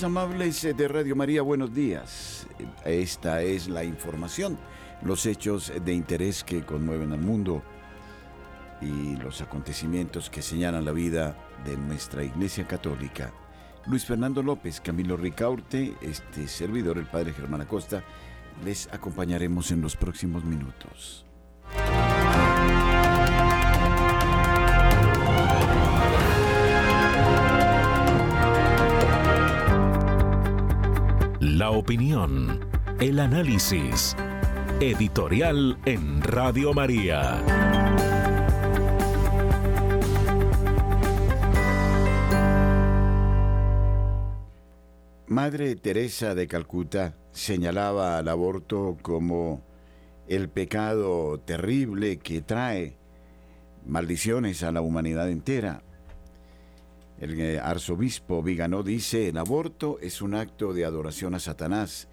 Amables de Radio María, buenos días. Esta es la información, los hechos de interés que conmueven al mundo y los acontecimientos que señalan la vida de nuestra Iglesia Católica. Luis Fernando López, Camilo Ricaurte, este servidor, el Padre Germán Acosta, les acompañaremos en los próximos minutos. La opinión, el análisis. Editorial en Radio María. Madre Teresa de Calcuta señalaba al aborto como el pecado terrible que trae maldiciones a la humanidad entera. El eh, arzobispo Viganó dice, el aborto es un acto de adoración a Satanás,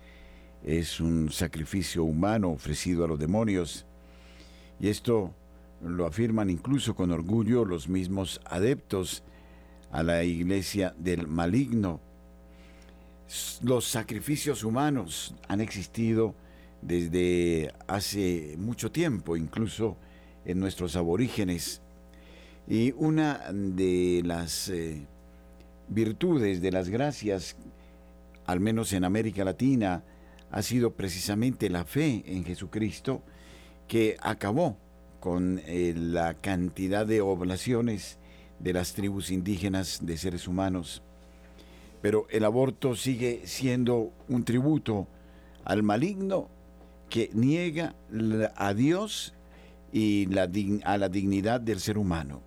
es un sacrificio humano ofrecido a los demonios. Y esto lo afirman incluso con orgullo los mismos adeptos a la iglesia del maligno. Los sacrificios humanos han existido desde hace mucho tiempo, incluso en nuestros aborígenes. Y una de las eh, virtudes, de las gracias, al menos en América Latina, ha sido precisamente la fe en Jesucristo que acabó con eh, la cantidad de oblaciones de las tribus indígenas de seres humanos pero el aborto sigue siendo un tributo al maligno que niega a Dios y a la dignidad del ser humano.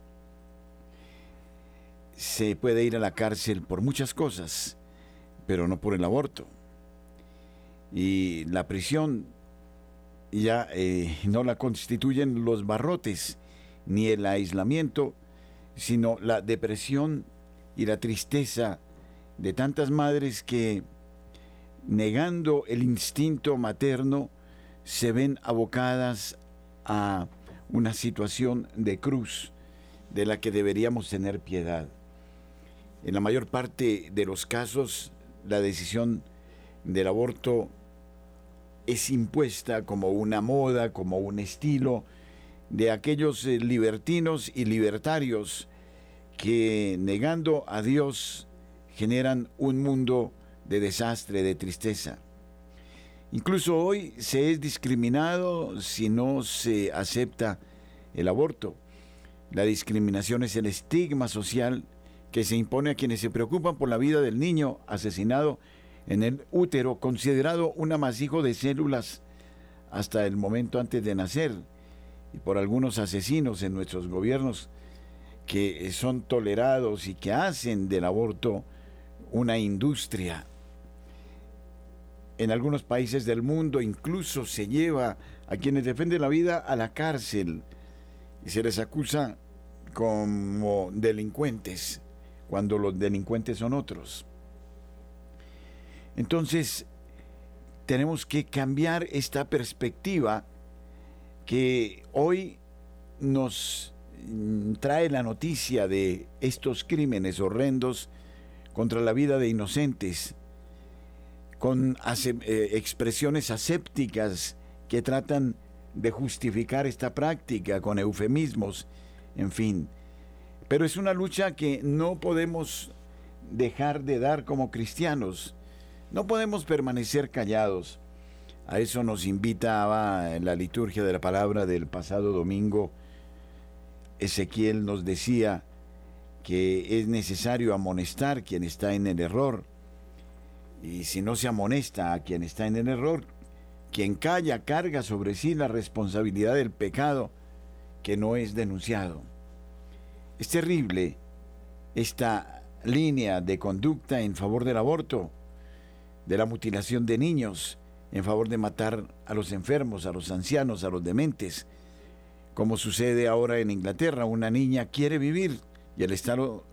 Se puede ir a la cárcel por muchas cosas, pero no por el aborto. Y la prisión ya eh, no la constituyen los barrotes ni el aislamiento, sino la depresión y la tristeza de tantas madres que, negando el instinto materno, se ven abocadas a una situación de cruz de la que deberíamos tener piedad. En la mayor parte de los casos, la decisión del aborto es impuesta como una moda, como un estilo de aquellos eh, libertinos y libertarios que negando a Dios generan un mundo de desastre, de tristeza. Incluso hoy se es discriminado si no se acepta el aborto. La discriminación es el estigma social que se impone a quienes se preocupan por la vida del niño asesinado en el útero, considerado un amasijo de células hasta el momento antes de nacer, y por algunos asesinos en nuestros gobiernos que son tolerados y que hacen del aborto una industria. En algunos países del mundo incluso se lleva a quienes defienden la vida a la cárcel y se les acusa como delincuentes cuando los delincuentes son otros. Entonces, tenemos que cambiar esta perspectiva que hoy nos trae la noticia de estos crímenes horrendos contra la vida de inocentes, con eh, expresiones asépticas que tratan de justificar esta práctica con eufemismos, en fin. Pero es una lucha que no podemos dejar de dar como cristianos. No podemos permanecer callados. A eso nos invitaba en la liturgia de la palabra del pasado domingo. Ezequiel nos decía que es necesario amonestar quien está en el error. Y si no se amonesta a quien está en el error, quien calla carga sobre sí la responsabilidad del pecado que no es denunciado. Es terrible esta línea de conducta en favor del aborto, de la mutilación de niños, en favor de matar a los enfermos, a los ancianos, a los dementes, como sucede ahora en Inglaterra. Una niña quiere vivir y el Estado,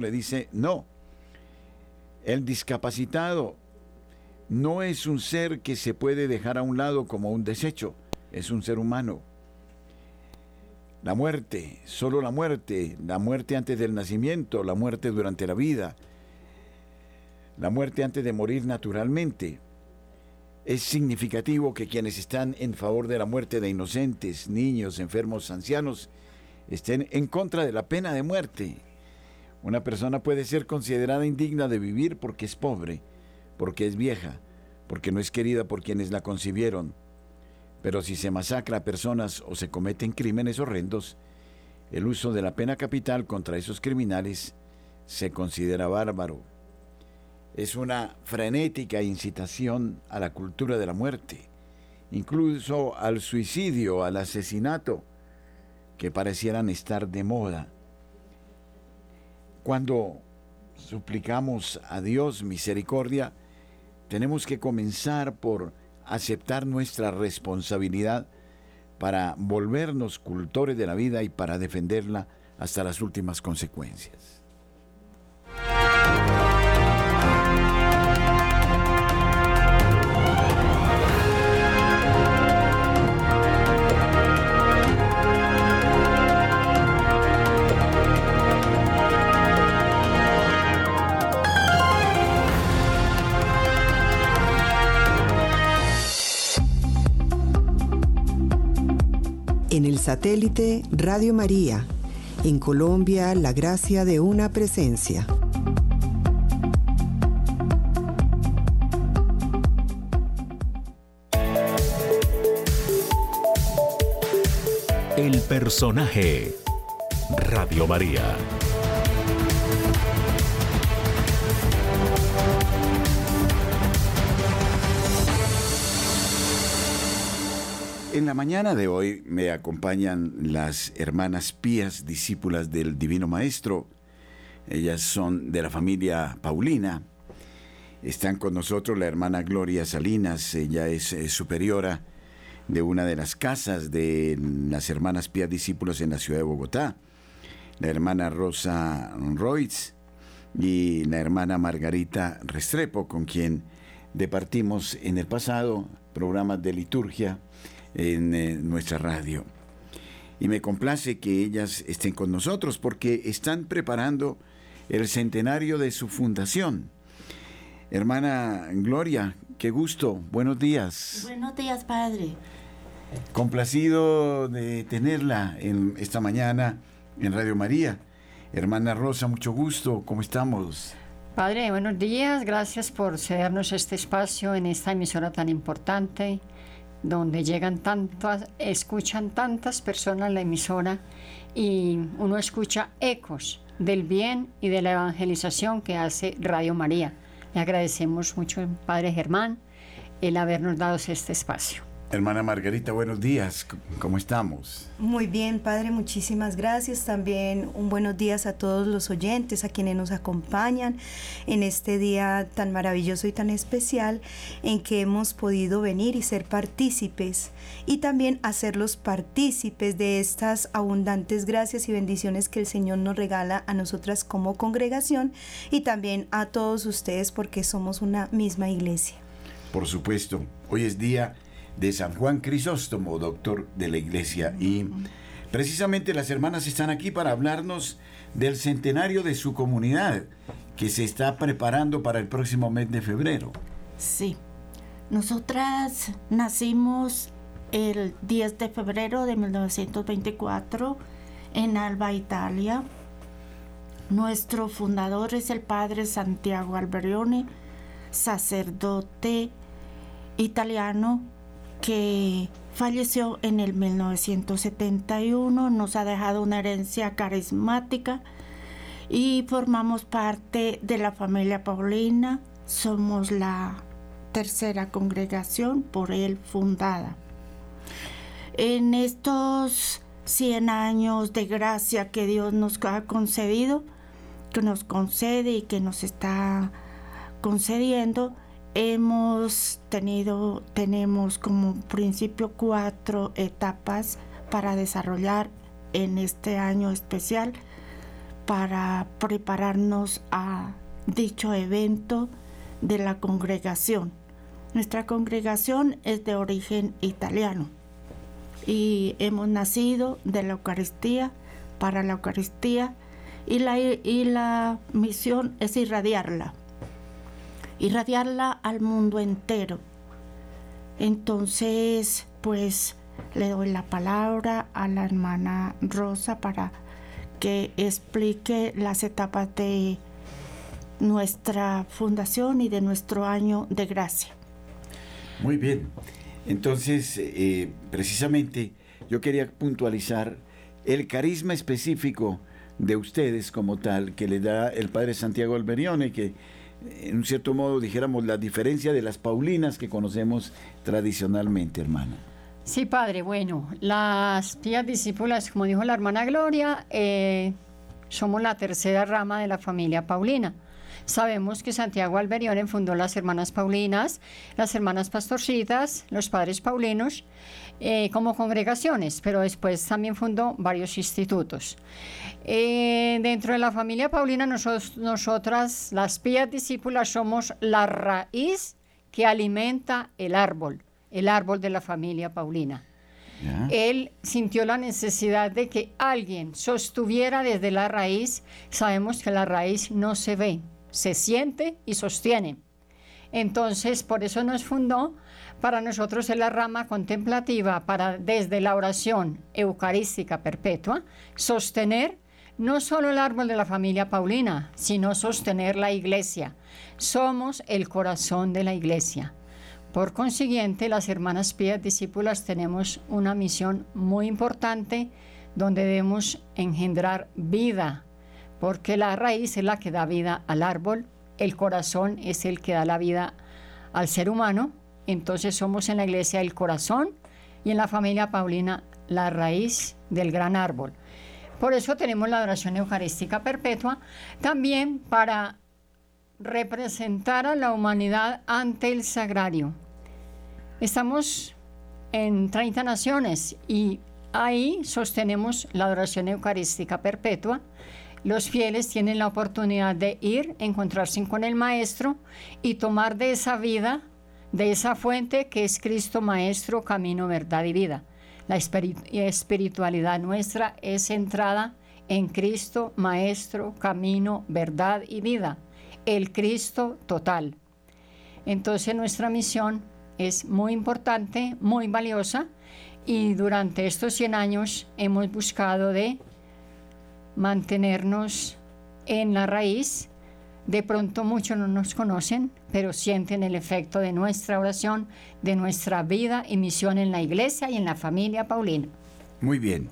le dice no. El discapacitado no es un ser que se puede dejar a un lado como un desecho, es un ser humano. La muerte, solo la muerte, la muerte antes del nacimiento, la muerte durante la vida, la muerte antes de morir naturalmente. Es significativo que quienes están en favor de la muerte de inocentes, niños, enfermos, ancianos, estén en contra de la pena de muerte. Una persona puede ser considerada indigna de vivir porque es pobre, porque es vieja, porque no es querida por quienes la concibieron, pero si se masacra a personas o se cometen crímenes horrendos, el uso de la pena capital contra esos criminales se considera bárbaro. Es una frenética incitación a la cultura de la muerte, incluso al suicidio, al asesinato, que parecieran estar de moda. Cuando suplicamos a Dios misericordia, tenemos que comenzar por aceptar nuestra responsabilidad para volvernos cultores de la vida y para defenderla hasta las últimas consecuencias. En el satélite Radio María. En Colombia, la gracia de una presencia. El personaje. Radio María. En la mañana de hoy me acompañan las hermanas pías, discípulas del Divino Maestro. Ellas son de la familia Paulina. Están con nosotros la hermana Gloria Salinas, ella es, eh, superiora de una de las casas de las hermanas pías discípulos en la ciudad de Bogotá. La hermana Rosa Roitz y la hermana Margarita Restrepo, con quien departimos en el pasado programas de liturgia en eh, nuestra radio. Y me complace que ellas estén con nosotros porque están preparando el centenario de su fundación. Hermana Gloria, qué gusto, buenos días. Buenos días, padre. Complacido de tenerla en esta mañana en Radio María. Hermana Rosa, mucho gusto, ¿cómo estamos? Padre, buenos días, gracias por cedernos este espacio en esta emisora tan importante donde llegan tantas, escuchan tantas personas la emisora y uno escucha ecos del bien y de la evangelización que hace Radio María. Le agradecemos mucho, Padre Germán, el habernos dado este espacio. Hermana Margarita, buenos días. ¿Cómo estamos? Muy bien, Padre, muchísimas gracias. También un buenos días a todos los oyentes, a quienes nos acompañan en este día tan maravilloso y tan especial en que hemos podido venir y ser partícipes y también hacerlos partícipes de estas abundantes gracias y bendiciones que el Señor nos regala a nosotras como congregación y también a todos ustedes porque somos una misma iglesia. Por supuesto, hoy es día de San Juan Crisóstomo, doctor de la iglesia. Y precisamente las hermanas están aquí para hablarnos del centenario de su comunidad, que se está preparando para el próximo mes de febrero. Sí, nosotras nacimos el 10 de febrero de 1924 en Alba, Italia. Nuestro fundador es el padre Santiago Alberione, sacerdote italiano que falleció en el 1971, nos ha dejado una herencia carismática y formamos parte de la familia Paulina, somos la tercera congregación por él fundada. En estos 100 años de gracia que Dios nos ha concedido, que nos concede y que nos está concediendo, hemos tenido, tenemos como principio cuatro etapas para desarrollar en este año especial para prepararnos a dicho evento de la congregación. Nuestra congregación es de origen italiano y hemos nacido de la Eucaristía para la Eucaristía y la, y la misión es irradiarla, irradiarla al mundo entero. Entonces, pues le doy la palabra a la hermana Rosa para que explique las etapas de nuestra fundación y de nuestro año de gracia. Muy bien. Entonces, eh, precisamente, yo quería puntualizar el carisma específico de ustedes como tal que le da el padre Santiago Alberione, que en un cierto modo dijéramos la diferencia de las Paulinas que conocemos tradicionalmente, hermana. Sí, padre, bueno, las pías discípulas, como dijo la hermana Gloria, eh, somos la tercera rama de la familia Paulina. Sabemos que Santiago Alberione fundó las hermanas Paulinas, las hermanas Pastorcitas, los padres Paulinos, eh, como congregaciones, pero después también fundó varios institutos. Eh, dentro de la familia Paulina, nosotras, las pías discípulas, somos la raíz que alimenta el árbol, el árbol de la familia Paulina. Él sintió la necesidad de que alguien sostuviera desde la raíz. Sabemos que la raíz no se ve, se siente y sostiene. Entonces, por eso nos fundó para nosotros es la rama contemplativa para desde la oración eucarística perpetua sostener no solo el árbol de la familia Paulina, sino sostener la iglesia. Somos el corazón de la iglesia. Por consiguiente, las hermanas pías discípulas tenemos una misión muy importante donde debemos engendrar vida, porque la raíz es la que da vida al árbol, el corazón es el que da la vida al ser humano, entonces somos en la iglesia el corazón y en la familia Paulina la raíz del gran árbol. Por eso tenemos la adoración eucarística perpetua, también para representar a la humanidad ante el sagrario. Estamos en 30 naciones y ahí sostenemos la adoración eucarística perpetua. Los fieles tienen la oportunidad de ir, encontrarse con el Maestro y tomar de esa vida, de esa fuente que es Cristo Maestro, camino, verdad y vida. La espiritualidad nuestra es centrada en Cristo, Maestro, Camino, Verdad y Vida, el Cristo total. Entonces nuestra misión es muy importante, muy valiosa y durante estos 100 años hemos buscado de mantenernos en la raíz de pronto muchos no nos conocen, pero sienten el efecto de nuestra oración, de nuestra vida y misión en la iglesia y en la familia paulina. Muy bien.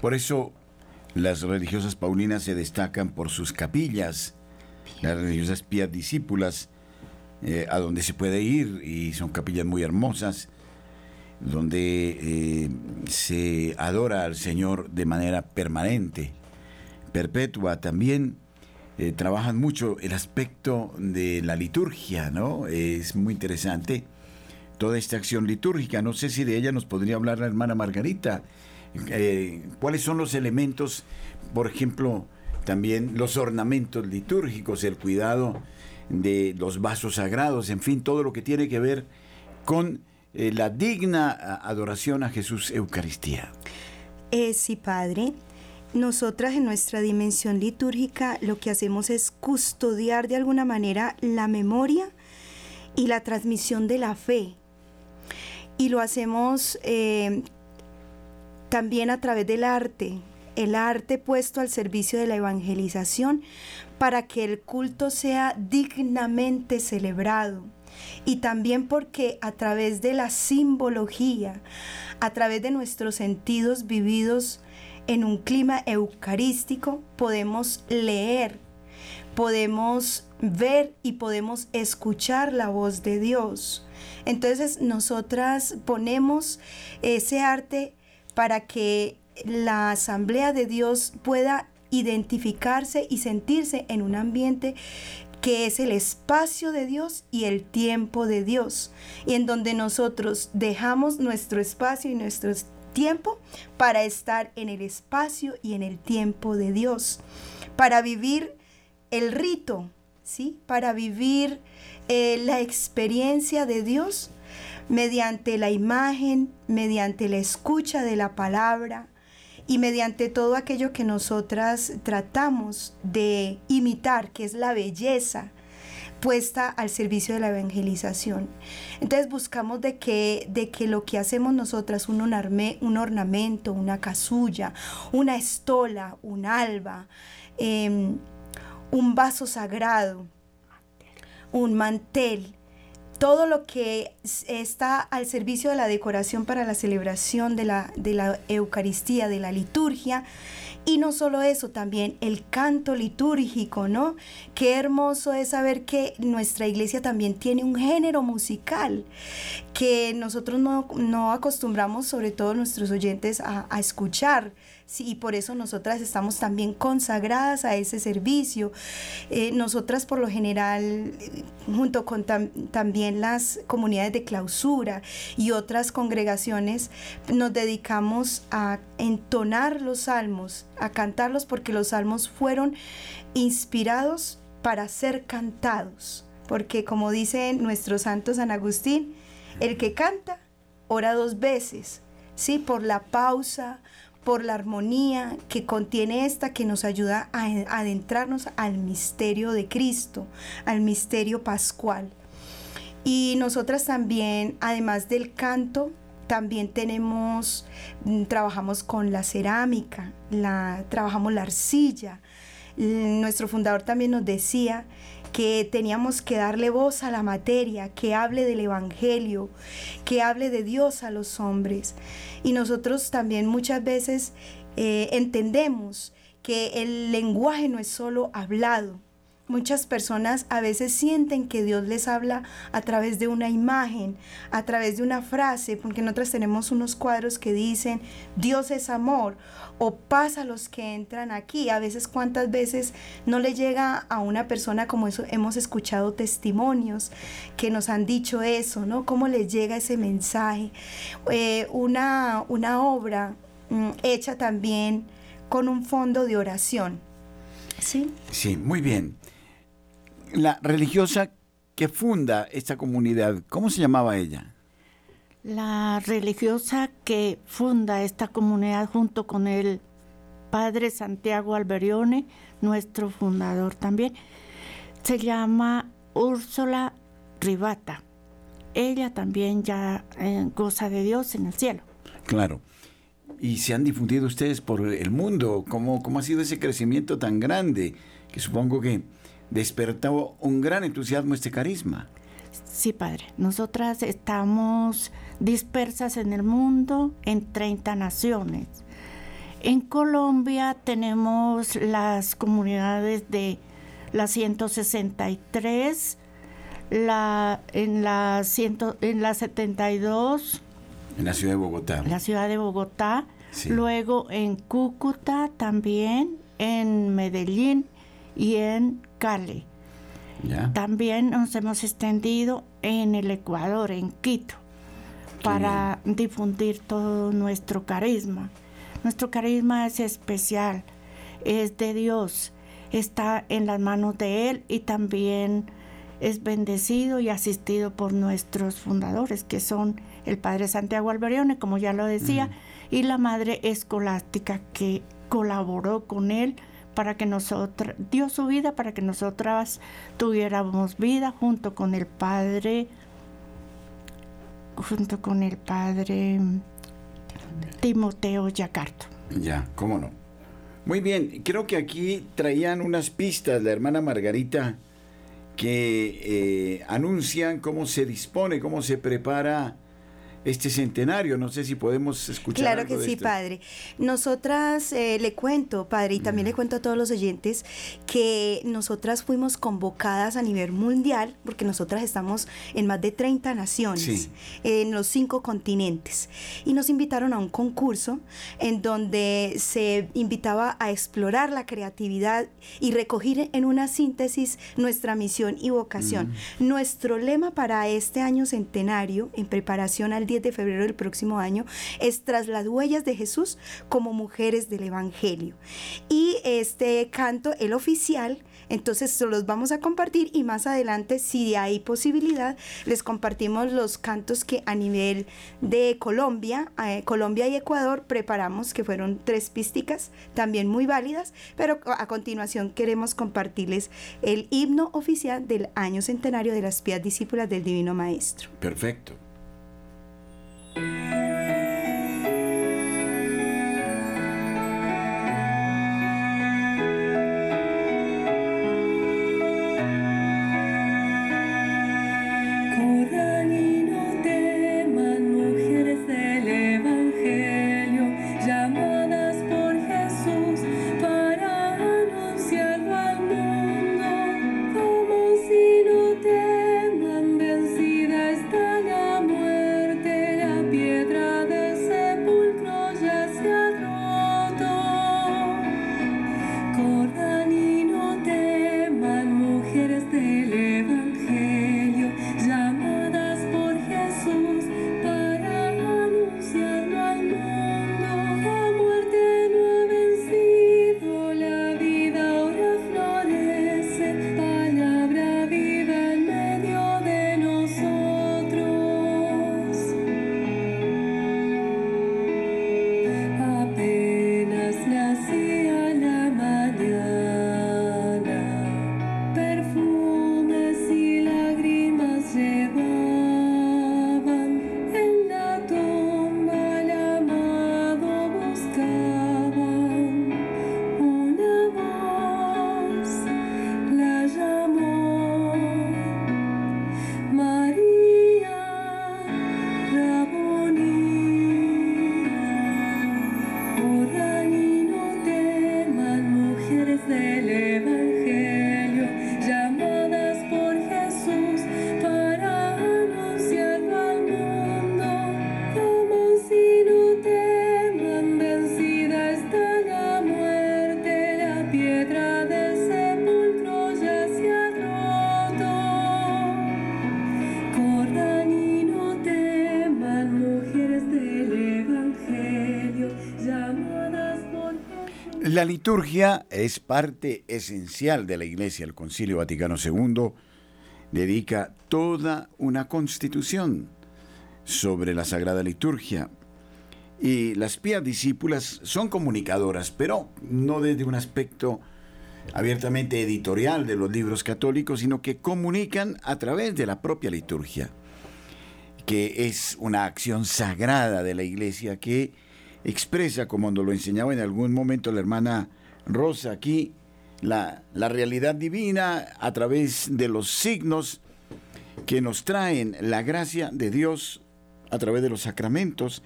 Por eso las religiosas paulinas se destacan por sus capillas, las religiosas pías discípulas, eh, a donde se puede ir y son capillas muy hermosas, donde eh, se adora al Señor de manera permanente, perpetua también eh, trabajan mucho el aspecto de la liturgia, ¿no? Es muy interesante toda esta acción litúrgica. No sé si de ella nos podría hablar la hermana Margarita. Eh, ¿Cuáles son los elementos, por ejemplo, también los ornamentos litúrgicos, el cuidado de los vasos sagrados, en fin, todo lo que tiene que ver con eh, la digna adoración a Jesús Eucaristía? sí, Padre. Nosotras en nuestra dimensión litúrgica lo que hacemos es custodiar de alguna manera la memoria y la transmisión de la fe. Y lo hacemos eh, también a través del arte. el arte puesto al servicio de la evangelización para que el culto sea dignamente celebrado. Y también porque a través de la simbología, a través de nuestros sentidos vividos en un clima eucarístico, podemos leer, podemos ver y podemos escuchar la voz de Dios. Entonces nosotras ponemos ese arte para que la asamblea de Dios pueda identificarse y sentirse en un ambiente que es el espacio de Dios y el tiempo de Dios, y en donde nosotros dejamos nuestro espacio y nuestro tiempo para estar en el espacio y en el tiempo de Dios, para vivir el rito, ¿sí? Para vivir eh, la experiencia de Dios mediante la imagen, mediante la escucha de la palabra y mediante todo aquello que nosotras tratamos de imitar, que es la belleza puesta al servicio de la evangelización. Entonces buscamos de que, de que lo que hacemos nosotras, un, un ornamento, una casulla, una estola, un alba, em, un vaso sagrado, un mantel, todo lo que está al servicio de la decoración para la celebración de la, de la Eucaristía, de la liturgia, y no solo eso, también el canto litúrgico, ¿no? Qué hermoso es saber que nuestra iglesia también tiene un género musical que nosotros no, acostumbramos, sobre todo nuestros oyentes, a, a escuchar Y por eso nosotras estamos también consagradas a ese servicio. Eh, nosotras por lo general, junto con también las comunidades de clausura y otras congregaciones, nos dedicamos a entonar los salmos, a cantarlos porque los salmos fueron inspirados para ser cantados. Porque como dice nuestro santo San Agustín, el que canta ora dos veces, ¿sí? Por la pausa, por la armonía que contiene esta que nos ayuda a adentrarnos al misterio de Cristo, al misterio pascual. Y nosotras también, además del canto, también tenemos, mm, trabajamos con la cerámica, la, trabajamos la arcilla. Nuestro fundador también nos decía que teníamos que darle voz a la materia, que hable del Evangelio, que hable de Dios a los hombres. Y nosotros también muchas veces eh, entendemos que el lenguaje no es solo hablado, Muchas personas a veces sienten que Dios les habla a través de una imagen, a través de una frase, porque nosotros tenemos unos cuadros que dicen Dios es amor o pasa los que entran aquí. A veces cuántas veces no le llega a una persona como eso, hemos escuchado testimonios que nos han dicho eso, ¿no? ¿Cómo les llega ese mensaje? Eh, una, una obra mm, hecha también con un fondo de oración. ¿Sí? Sí, muy bien la religiosa que funda esta comunidad, ¿cómo se llamaba ella? La religiosa que funda esta comunidad junto con el padre Santiago Alberione, nuestro fundador también, se llama Úrsula Ribata. Ella también ya eh, goza de Dios en el cielo. Claro. Y se han difundido ustedes por el mundo. ¿Cómo, cómo ha sido ese crecimiento tan grande? Que supongo que despertó un gran entusiasmo este carisma. Sí, padre. Nosotras estamos dispersas en el mundo en 30 naciones. En Colombia tenemos las comunidades de la 163, la, en, la en la 72. En la ciudad de Bogotá. La ciudad de Bogotá. Luego en Cúcuta también, en Medellín y en Cali. También nos hemos extendido en el Ecuador, en Quito, para difundir todo nuestro carisma. Nuestro carisma es especial, es de Dios, está en las manos de Él y también es bendecido y asistido por nuestros fundadores, que son el Padre Santiago Alberione, como ya lo decía, y la Madre Escolástica, que colaboró con él para que nosotras, dio su vida para que nosotras tuviéramos vida junto con el Padre, junto con el Padre Timoteo Yacarto. Ya, cómo no. Muy bien, creo que aquí traían unas pistas la hermana Margarita que eh, anuncian cómo se dispone, cómo se prepara este centenario. No sé si podemos escuchar. Claro que sí, padre. Nosotras eh, le cuento, padre, y también le cuento a todos los oyentes que nosotras fuimos convocadas a nivel mundial, porque nosotras estamos en más de 30 naciones, en los cinco continentes, y nos invitaron a un concurso en donde se invitaba a explorar la creatividad y recoger en una síntesis nuestra misión y vocación. Nuestro lema para este año centenario, en preparación al 10 de febrero del próximo año, es tras las huellas de Jesús como mujeres del Evangelio. Y este canto, el oficial, entonces los vamos a compartir y más adelante, si hay posibilidad, les compartimos los cantos que a nivel de Colombia, eh, Colombia y Ecuador preparamos, que fueron tres písticas, también muy válidas, pero a continuación queremos compartirles el himno oficial del año centenario de las pías discípulas del Divino Maestro. Perfecto. Música La liturgia es parte esencial de la Iglesia. El Concilio Vaticano II dedica toda una constitución sobre la Sagrada Liturgia. Y las pías discípulas son comunicadoras, pero no desde un aspecto abiertamente editorial de los libros católicos, sino que comunican a través de la propia liturgia, que es una acción sagrada de la Iglesia que expresa, como nos lo enseñaba en algún momento la hermana Rosa aquí, la, la realidad divina a través de los signos que nos traen la gracia de Dios a través de los sacramentos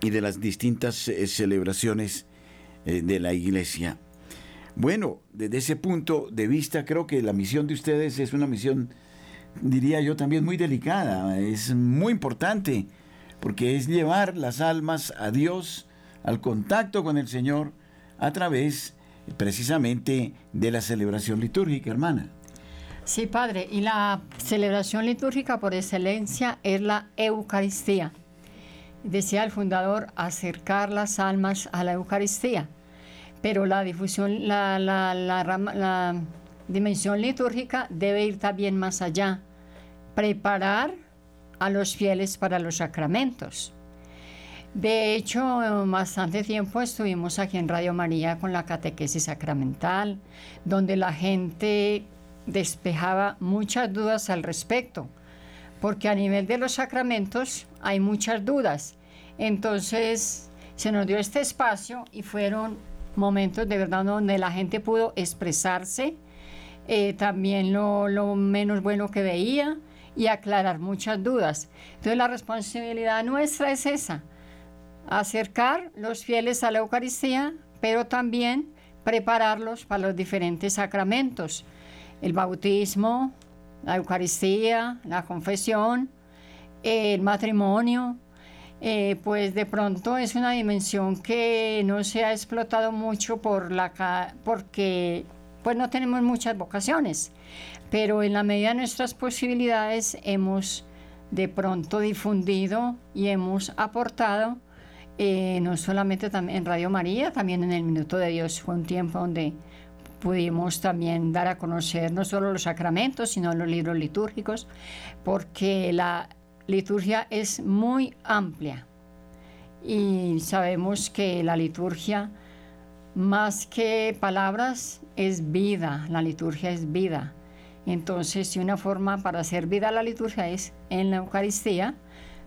y de las distintas eh, celebraciones eh, de la iglesia. Bueno, desde ese punto de vista creo que la misión de ustedes es una misión, diría yo, también muy delicada, es muy importante porque es llevar las almas a Dios, al contacto con el Señor, a través precisamente de la celebración litúrgica, hermana. Sí, padre, y la celebración litúrgica por excelencia es la Eucaristía. Decía el fundador, acercar las almas a la Eucaristía. Pero la difusión, la, dimensión litúrgica debe ir también más allá. Preparar a los fieles para los sacramentos. De hecho, bastante tiempo estuvimos aquí en Radio María con la catequesis sacramental, donde la gente despejaba muchas dudas al respecto, porque a nivel de los sacramentos hay muchas dudas. Entonces se nos dio este espacio y fueron momentos de verdad donde la gente pudo expresarse, eh, también lo, lo menos bueno que veía y aclarar muchas dudas. Entonces la responsabilidad nuestra es esa, acercar los fieles a la Eucaristía, pero también prepararlos para los diferentes sacramentos, el bautismo, la Eucaristía, la confesión, el matrimonio, eh, pues de pronto es una dimensión que no se ha explotado mucho por la porque pues no tenemos muchas vocaciones, pero en la medida de nuestras posibilidades hemos de pronto difundido y hemos aportado eh, no solamente en Radio María, también en el Minuto de Dios. Fue un tiempo donde pudimos también dar a conocer no solo los sacramentos, sino los libros litúrgicos, porque la liturgia es muy amplia y sabemos que la liturgia, más que palabras, es vida, la liturgia es vida. Entonces, si una forma para hacer vida a la liturgia es en la Eucaristía,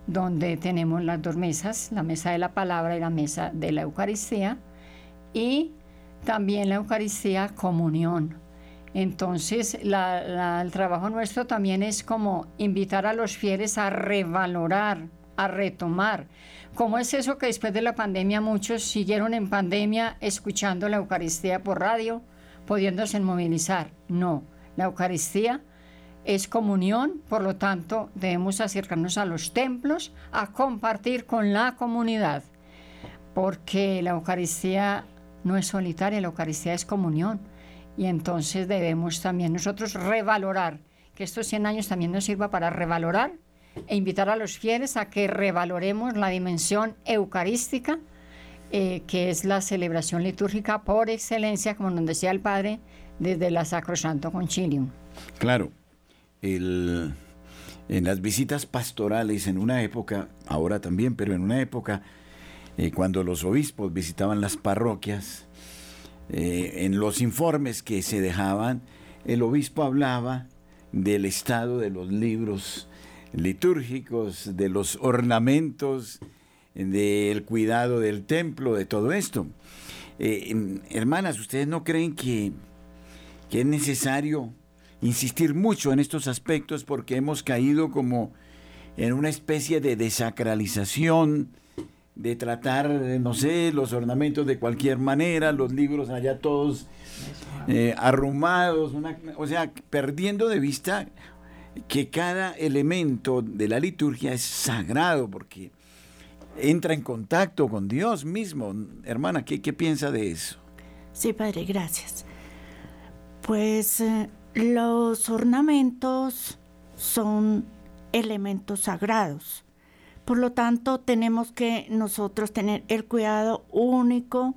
donde tenemos las dos mesas, la mesa de la palabra y la mesa de la Eucaristía, y también la Eucaristía comunión. Entonces, el trabajo nuestro también es como invitar a los fieles a revalorar, a retomar. ¿Cómo es eso que después de la pandemia muchos siguieron en pandemia escuchando la Eucaristía por radio, pudiéndose movilizar? No, la Eucaristía es comunión, por lo tanto debemos acercarnos a los templos a compartir con la comunidad, porque la Eucaristía no es solitaria, la Eucaristía es comunión. Y entonces debemos también nosotros revalorar, que estos 100 años también nos sirva para revalorar e invitar a los fieles a que revaloremos la dimensión eucarística, eh, que es la celebración litúrgica por excelencia, como nos decía el Padre, desde la Sacrosanto Concilium. Claro, en las visitas pastorales en una época, ahora también, pero en una época, eh, cuando los obispos visitaban las parroquias, eh, en los informes que se dejaban, el obispo hablaba del estado de los libros litúrgicos, de los ornamentos, del cuidado del templo, de todo esto. Eh, hermanas, ¿ustedes no creen que, que es necesario insistir mucho en estos aspectos porque hemos caído como en una especie de desacralización, de tratar, no sé, los ornamentos de cualquier manera, los libros allá todos eh, arrumados, o sea, perdiendo de vista que cada elemento de la liturgia es sagrado porque entra en contacto con Dios mismo. Hermana, ¿qué, qué piensa de eso? Sí, padre, gracias. Pues eh, los ornamentos son elementos sagrados. Por lo tanto, tenemos que nosotros tener el cuidado único.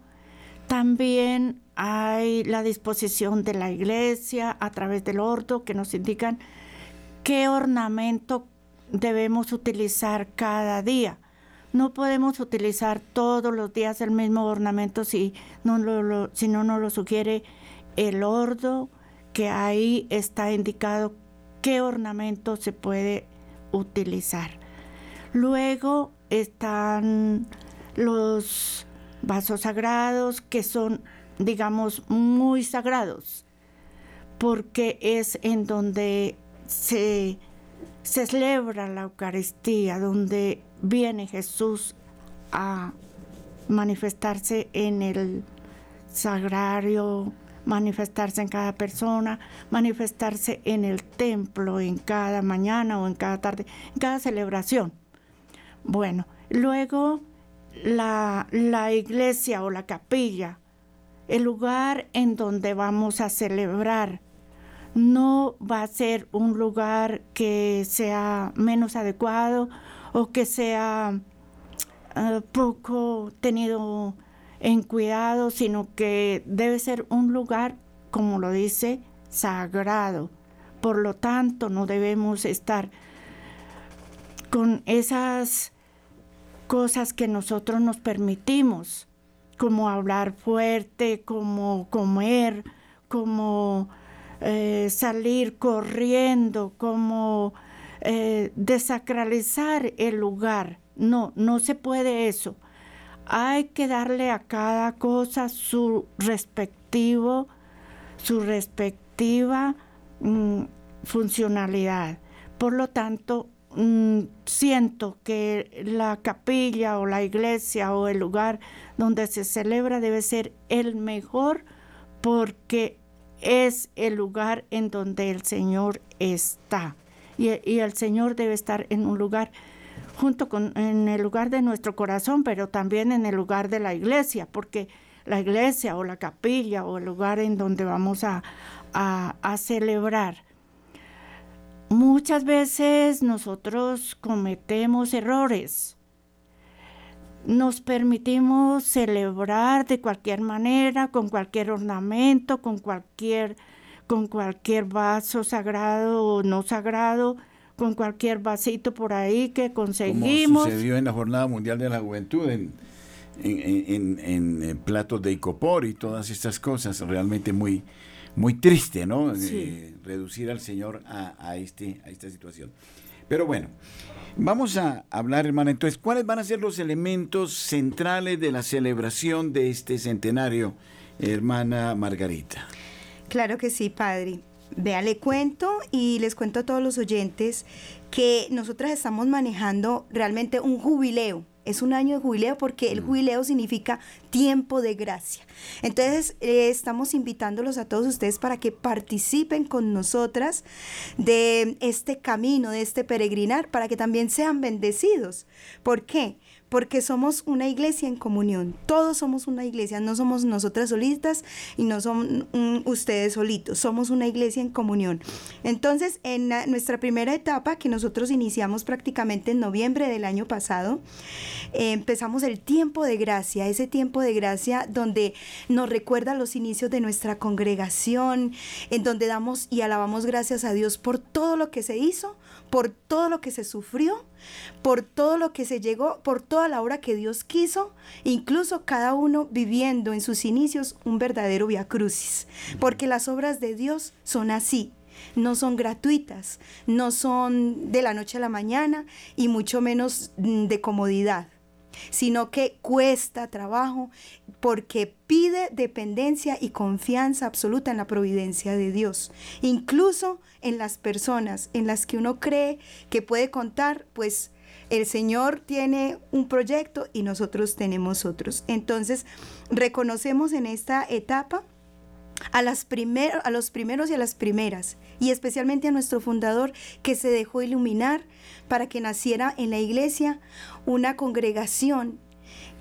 También hay la disposición de la iglesia a través del orto que nos indican qué ornamento debemos utilizar cada día. No podemos utilizar todos los días el mismo ornamento si no, nos lo sugiere el ordo, que ahí está indicado qué ornamento se puede utilizar. Luego están los vasos sagrados que son, digamos, muy sagrados, porque es en donde se, se celebra la Eucaristía, donde viene Jesús a manifestarse en el sagrario manifestarse en cada persona, manifestarse en el templo, en cada mañana o en cada tarde, en cada celebración. Bueno, luego la, la iglesia o la capilla, el lugar en donde vamos a celebrar, no va a ser un lugar que sea menos adecuado o que sea eh, poco tenido en cuidado, sino que debe ser un lugar, como lo dice, sagrado. Por lo tanto, no debemos estar con esas cosas que nosotros nos permitimos, como hablar fuerte, como comer, como eh, salir corriendo, como eh, desacralizar el lugar. No, no se puede eso hay que darle a cada cosa su respectivo, su respectiva mm, funcionalidad. Por lo tanto, mm, siento que la capilla o la iglesia o el lugar donde se celebra debe ser el mejor porque es el lugar en donde el Señor está. Y, el Señor debe estar en un lugar junto con en el lugar de nuestro corazón, pero también en el lugar de la iglesia, porque la iglesia o la capilla o el lugar en donde vamos a, a, celebrar. Muchas veces nosotros cometemos errores. Nos permitimos celebrar de cualquier manera, con cualquier ornamento, con cualquier, con cualquier vaso sagrado o no sagrado, con cualquier vasito por ahí que conseguimos. Como sucedió en la Jornada Mundial de la Juventud, en, en, eh, platos de icopor y todas estas cosas, realmente muy, muy triste, ¿no? Eh, reducir al Señor a, este, a esta situación. Pero bueno, vamos a hablar, hermana, entonces, ¿cuáles van a ser los elementos centrales de la celebración de este centenario, hermana Margarita? Claro que sí, padre. Vea, le cuento y les cuento a todos los oyentes que nosotras estamos manejando realmente un jubileo. Es un año de jubileo porque el mm. jubileo significa tiempo de gracia. Entonces, eh, estamos invitándolos a todos ustedes para que participen con nosotras de este camino, de este peregrinar, para que también sean bendecidos. ¿Por qué? Porque somos una iglesia en comunión. Todos somos una iglesia, no somos nosotras solitas y no son ustedes solitos, somos una iglesia en comunión. Entonces, en nuestra primera etapa, que nosotros iniciamos prácticamente en noviembre del año pasado, empezamos el tiempo de gracia, ese tiempo de gracia donde nos recuerda los inicios de nuestra congregación, en donde damos y alabamos gracias a Dios por todo lo que se hizo, por todo lo que se sufrió, por todo lo que se llegó, por toda la obra que Dios quiso, incluso cada uno viviendo en sus inicios un verdadero via crucis, porque las obras de Dios son así, no son gratuitas, no son de la noche a la mañana y mucho menos mm, de comodidad sino que cuesta trabajo porque pide dependencia y confianza absoluta en la providencia de Dios, incluso en las personas en las que uno cree que puede contar, pues el Señor tiene un proyecto y nosotros tenemos otros. Entonces, reconocemos en esta etapa a, las a los primeros y a las primeras, y especialmente a nuestro fundador que se dejó iluminar para que naciera en la iglesia una congregación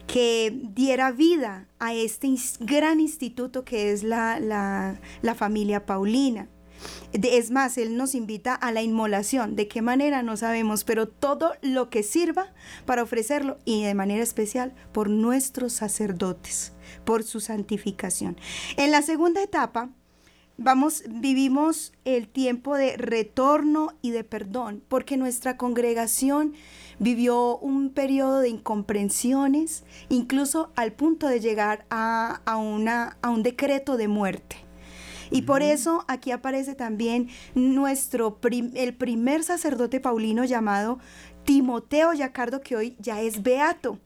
que diera vida a este gran instituto que es la, la, familia Paulina. Es más, Él nos invita a la inmolación. ¿De qué manera? No sabemos, pero todo lo que sirva para ofrecerlo y de manera especial por nuestros sacerdotes, por su santificación. En la segunda etapa, vamos, vivimos el tiempo de retorno y de perdón, porque nuestra congregación vivió un periodo de incomprensiones, incluso al punto de llegar a, una, a un decreto de muerte. Y por eso aquí aparece también nuestro el primer sacerdote paulino llamado Timoteo Yacardo, que hoy ya es beato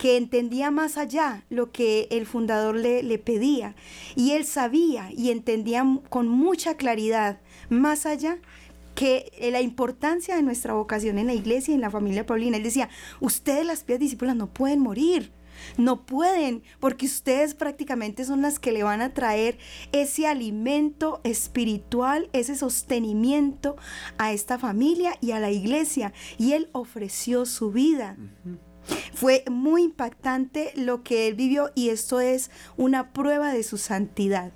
que entendía más allá lo que el fundador le, le pedía. Y él sabía y entendía con mucha claridad más allá que la importancia de nuestra vocación en la iglesia y en la familia Paulina. Él decía, ustedes las pies discípulas no pueden morir. No pueden, porque ustedes prácticamente son las que le van a traer ese alimento espiritual, ese sostenimiento a esta familia y a la iglesia. Y él ofreció su vida. Fue muy impactante lo que él vivió y esto es una prueba de su santidad.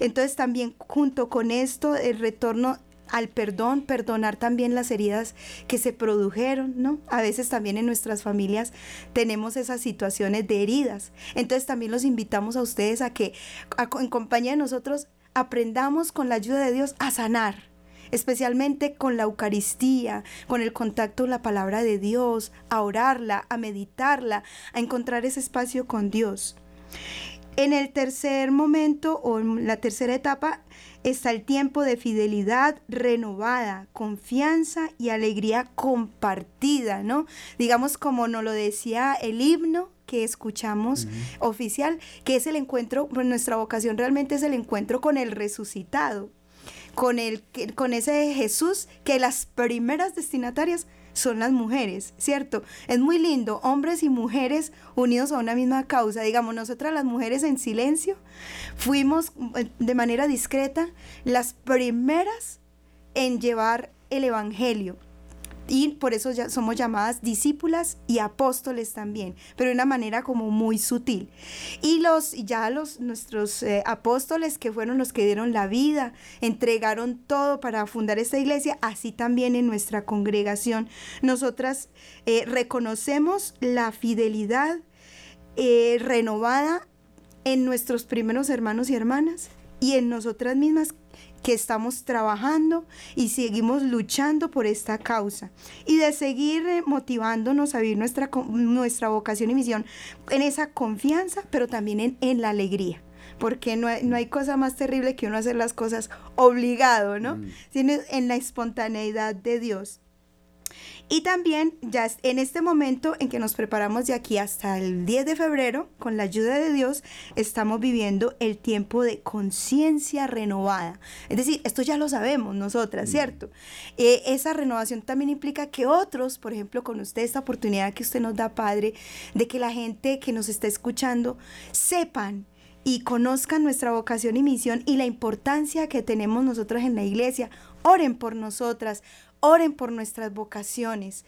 Entonces también junto con esto el retorno al perdón, perdonar también las heridas que se produjeron, ¿no? A veces también en nuestras familias tenemos esas situaciones de heridas. Entonces también los invitamos a ustedes a que en compañía de nosotros aprendamos con la ayuda de Dios a sanar, especialmente con la Eucaristía, con el contacto con la palabra de Dios, a orarla, a meditarla, a encontrar ese espacio con Dios. En el tercer momento o en la tercera etapa está el tiempo de fidelidad renovada, confianza y alegría compartida, ¿no? Digamos como nos lo decía el himno, que escuchamos oficial, que es el encuentro, pues nuestra vocación realmente es el encuentro con el resucitado, con, el, con ese Jesús que las primeras destinatarias son las mujeres, ¿cierto? Es muy lindo, hombres y mujeres unidos a una misma causa. Digamos, nosotras las mujeres en silencio fuimos eh, de manera discreta las primeras en llevar el Evangelio, y por eso ya somos llamadas discípulas y apóstoles también, pero de una manera como muy sutil. Y los ya los nuestros eh, apóstoles que fueron los que dieron la vida, entregaron todo para fundar esta iglesia, así también en nuestra congregación nosotras eh, reconocemos la fidelidad eh, renovada en nuestros primeros hermanos y hermanas y en nosotras mismas que estamos trabajando y seguimos luchando por esta causa y de seguir eh, motivándonos a vivir nuestra, nuestra vocación y misión en esa confianza, pero también en, en la alegría porque no hay, no hay, cosa más terrible que uno hacer las cosas obligado, ¿no? Mm. Sino en la espontaneidad de Dios. Y también ya en este momento en que nos preparamos de aquí hasta el 10 de febrero, con la ayuda de Dios, estamos viviendo el tiempo de conciencia renovada. Es decir, esto ya lo sabemos nosotras, ¿cierto? Eh, esa renovación también implica que otros, por ejemplo, con usted, esta oportunidad que usted nos da, Padre, de que la gente que nos está escuchando sepan y conozcan nuestra vocación y misión y la importancia que tenemos nosotros en la iglesia. Oren por nosotras, Oren por nuestras vocaciones.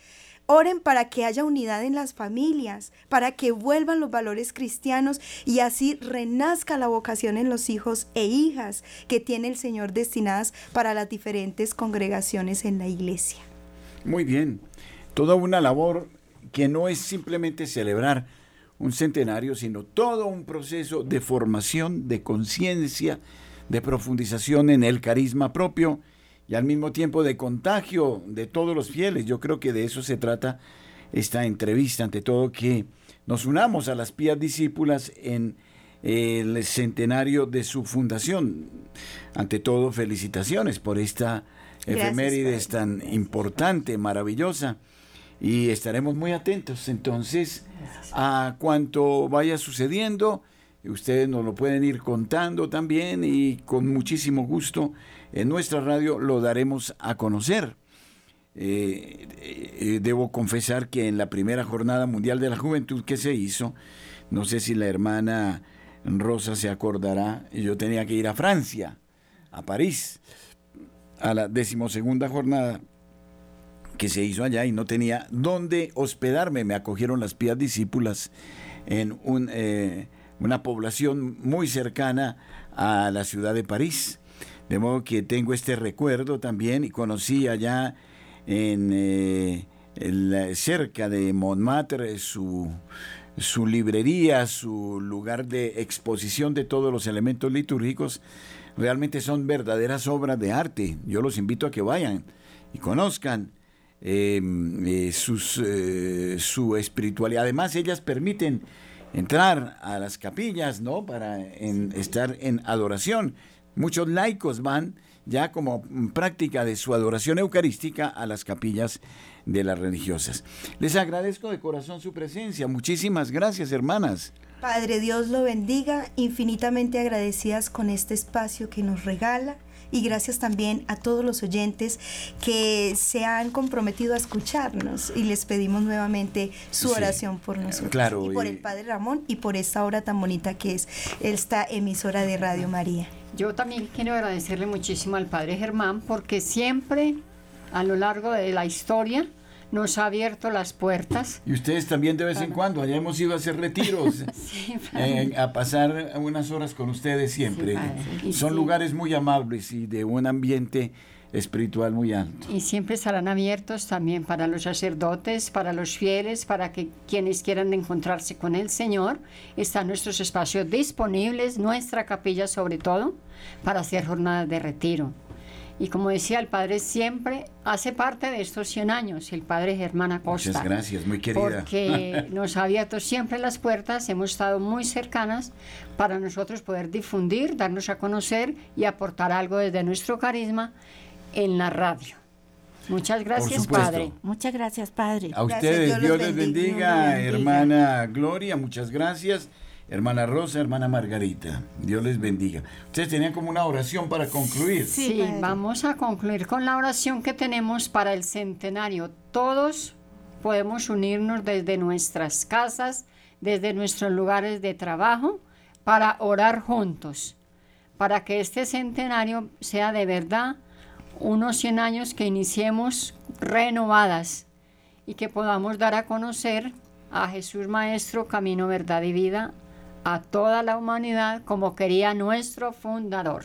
Oren para que haya unidad en las familias, para que vuelvan los valores cristianos y así renazca la vocación en los hijos e hijas que tiene el Señor destinadas para las diferentes congregaciones en la iglesia. Muy bien, toda una labor que no es simplemente celebrar un centenario, sino todo un proceso de formación, de conciencia, de profundización en el carisma propio y al mismo tiempo de contagio de todos los fieles. Yo creo que de eso se trata esta entrevista, ante todo que nos unamos a las pías discípulas en el centenario de su fundación. Ante todo, felicitaciones por esta efeméride tan importante, maravillosa. Y estaremos muy atentos entonces a cuanto vaya sucediendo. Ustedes nos lo pueden ir contando también y con muchísimo gusto en nuestra radio lo daremos a conocer. Eh, eh, debo confesar que en la primera jornada mundial de la juventud que se hizo, no sé si la hermana Rosa se acordará, yo tenía que ir a Francia, a París, a la decimosegunda jornada que se hizo allá y no tenía dónde hospedarme. Me acogieron las pías discípulas en un, eh, una población muy cercana a la ciudad de París. De modo que tengo este recuerdo también y conocí allá en, eh, cerca de Montmartre su, su librería, su lugar de exposición de todos los elementos litúrgicos. Realmente son verdaderas obras de arte. Yo los invito a que vayan y conozcan em, eh, sus, eh, su espiritualidad. Además, ellas permiten entrar a las capillas, ¿no? Para estar en adoración. Muchos laicos van ya como práctica de su adoración eucarística a las capillas de las religiosas. Les agradezco de corazón su presencia. Muchísimas gracias, hermanas. Padre, Dios lo bendiga, infinitamente agradecidas con este espacio que nos regala y gracias también a todos los oyentes que se han comprometido a escucharnos y les pedimos nuevamente su oración por nosotros claro, y por el Padre Ramón y por esta hora tan bonita que es esta emisora de Radio María. Yo también quiero agradecerle muchísimo al Padre Germán porque siempre a lo largo de la historia nos ha abierto las puertas. Y ustedes también de vez en cuando, allá hemos ido a hacer retiros, eh, a pasar unas horas con ustedes siempre. Son lugares muy amables y de un ambiente espiritual muy alto. Y siempre estarán abiertos también para los sacerdotes, para los fieles, para que quienes quieran encontrarse con el Señor. Están nuestros espacios disponibles, nuestra capilla sobre todo, para hacer jornadas de retiro. Y como decía el padre, siempre hace parte de estos 100 años, el padre Germán Acosta. Muchas gracias, muy querida. Porque nos ha abierto siempre las puertas, hemos estado muy cercanas para nosotros poder difundir, darnos a conocer y aportar algo desde nuestro carisma en la radio. Muchas gracias. Padre. Muchas gracias, Padre. A Gracias, ustedes, Dios Dios, les bendiga. hermana Gloria, muchas gracias. Hermana Rosa, hermana Margarita, Dios les bendiga. Ustedes tenían como una oración para concluir. Sí, vamos a concluir con la oración que tenemos para el centenario. Todos podemos unirnos desde nuestras casas, desde nuestros lugares de trabajo, para orar juntos, para que este centenario sea de verdad unos 100 años que iniciemos renovadas y que podamos dar a conocer a Jesús Maestro, Camino, Verdad y Vida a toda la humanidad como quería nuestro fundador.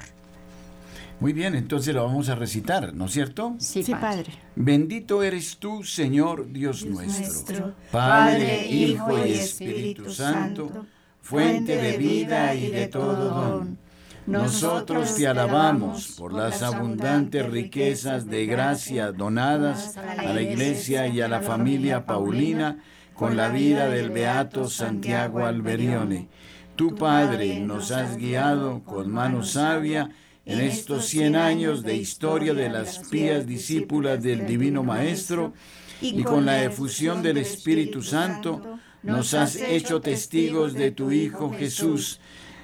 Muy bien, entonces lo vamos a recitar, ¿no es cierto? Sí, Sí, Padre. Padre. Bendito eres tú, Señor Dios, nuestro, nuestro, Padre, Hijo y Espíritu Santo, fuente de vida y de todo don. Nosotros te alabamos por las abundantes riquezas de gracia donadas a la Iglesia y a la familia Paulina con la vida del Beato Santiago Alberione. Tu Padre nos has guiado con mano sabia en estos 100 años de historia de las pías discípulas del Divino Maestro y con la efusión del Espíritu Santo nos has hecho testigos de tu Hijo Jesús.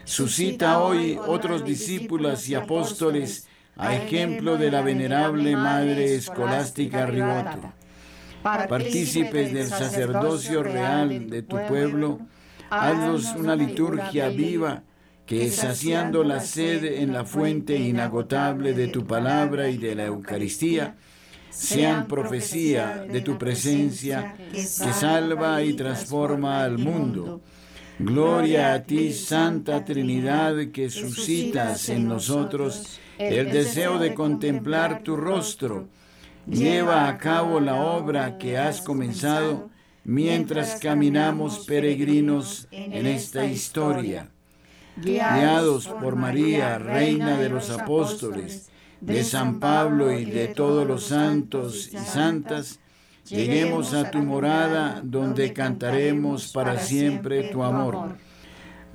Suscita hoy otros discípulos y apóstoles a ejemplo de la venerable Madre Escolástica Riboto. Partícipes del sacerdocio real de tu pueblo, haznos una liturgia viva que saciando la sed en la fuente inagotable de tu palabra y de la Eucaristía, sean profecía de tu presencia que salva y transforma al mundo. Gloria a ti, Santa Trinidad, que suscitas en nosotros el deseo de contemplar tu rostro. Lleva a cabo la obra que has comenzado mientras caminamos peregrinos en esta historia. Guiados por María, Reina de los Apóstoles, de San Pablo y de todos los santos y santas, lleguemos a tu morada donde cantaremos para siempre tu amor.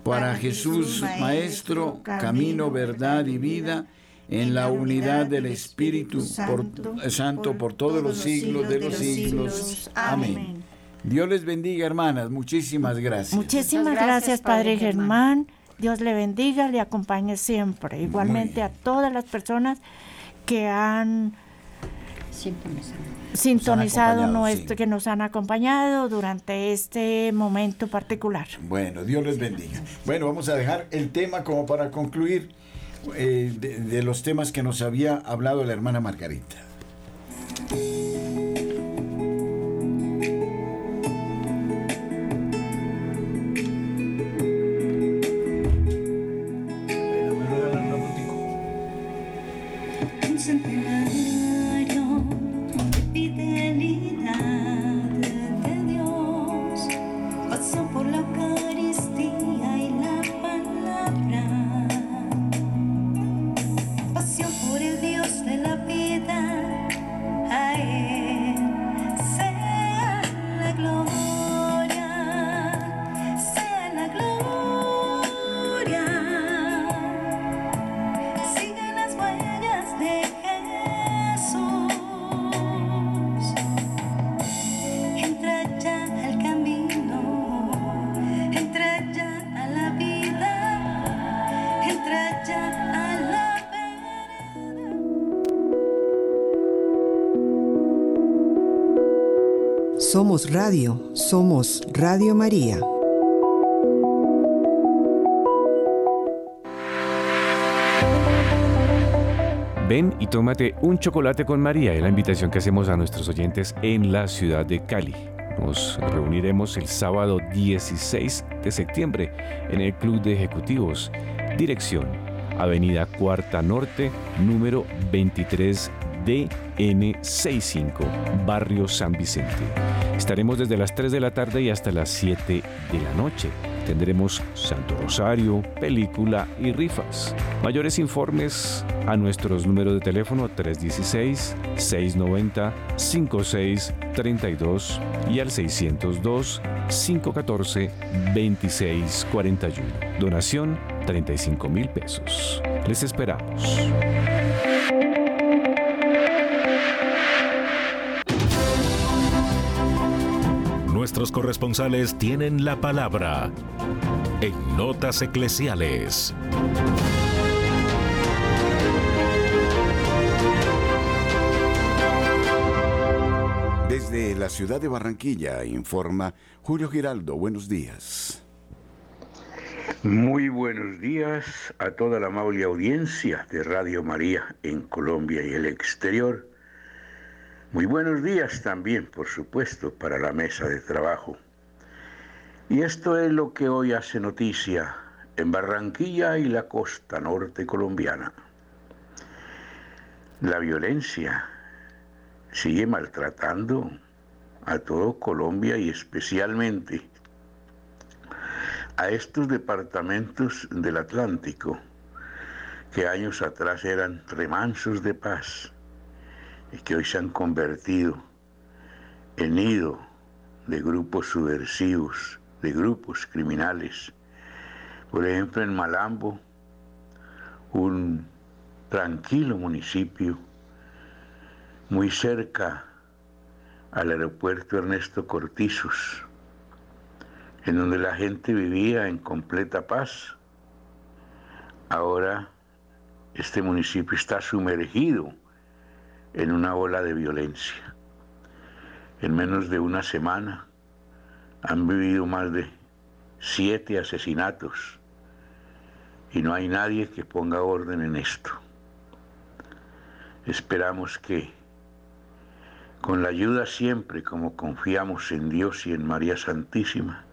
Para Jesús, Maestro, camino, verdad y vida, en la unidad del Espíritu por- Santo por todos los siglos de los siglos. Amén. Dios les bendiga, hermanas. Muchísimas gracias. Muchísimas gracias, Padre Germán. Dios le bendiga, le acompañe siempre. Igualmente a todas las personas que han Sintonizando. Sintonizado acompañado, nuestro, sí. que nos han acompañado durante este momento particular. Bueno, Dios les bendiga. Bueno, vamos a dejar el tema como para concluir eh, de, de los temas que nos había hablado la hermana Margarita. Radio, somos Radio María. Ven y tómate un chocolate con María, es la invitación que hacemos a nuestros oyentes en la ciudad de Cali. Nos reuniremos el sábado 16 de septiembre en el Club de Ejecutivos. Dirección, Avenida Cuarta Norte, número 23 DN65, Barrio San Vicente. Estaremos desde las 3 de la tarde y hasta las 7 de la noche. Tendremos Santo Rosario, película y rifas. Mayores informes a nuestros números de teléfono 316-690-5632 y al 602-514-2641. Donación 35 mil pesos. Les esperamos. Nuestros corresponsales tienen la palabra en Notas Eclesiales. Desde la ciudad de Barranquilla informa Julio Giraldo. Buenos días. Muy buenos días a toda la amable audiencia de Radio María en Colombia y el exterior. Muy buenos días también, por supuesto, para la mesa de trabajo. Y esto es lo que hoy hace noticia en Barranquilla y la costa norte colombiana. La violencia sigue maltratando a todo Colombia y especialmente a estos departamentos del Atlántico que años atrás eran remansos de paz y que hoy se han convertido en nido de grupos subversivos, de grupos criminales. Por ejemplo, en Malambo, un tranquilo municipio muy cerca al aeropuerto Ernesto Cortizos, en donde la gente vivía en completa paz. Ahora este municipio está sumergido en una ola de violencia. En menos de una semana han vivido más de siete asesinatos y no hay nadie que ponga orden en esto. Esperamos que con la ayuda siempre como confiamos en Dios y en María Santísima,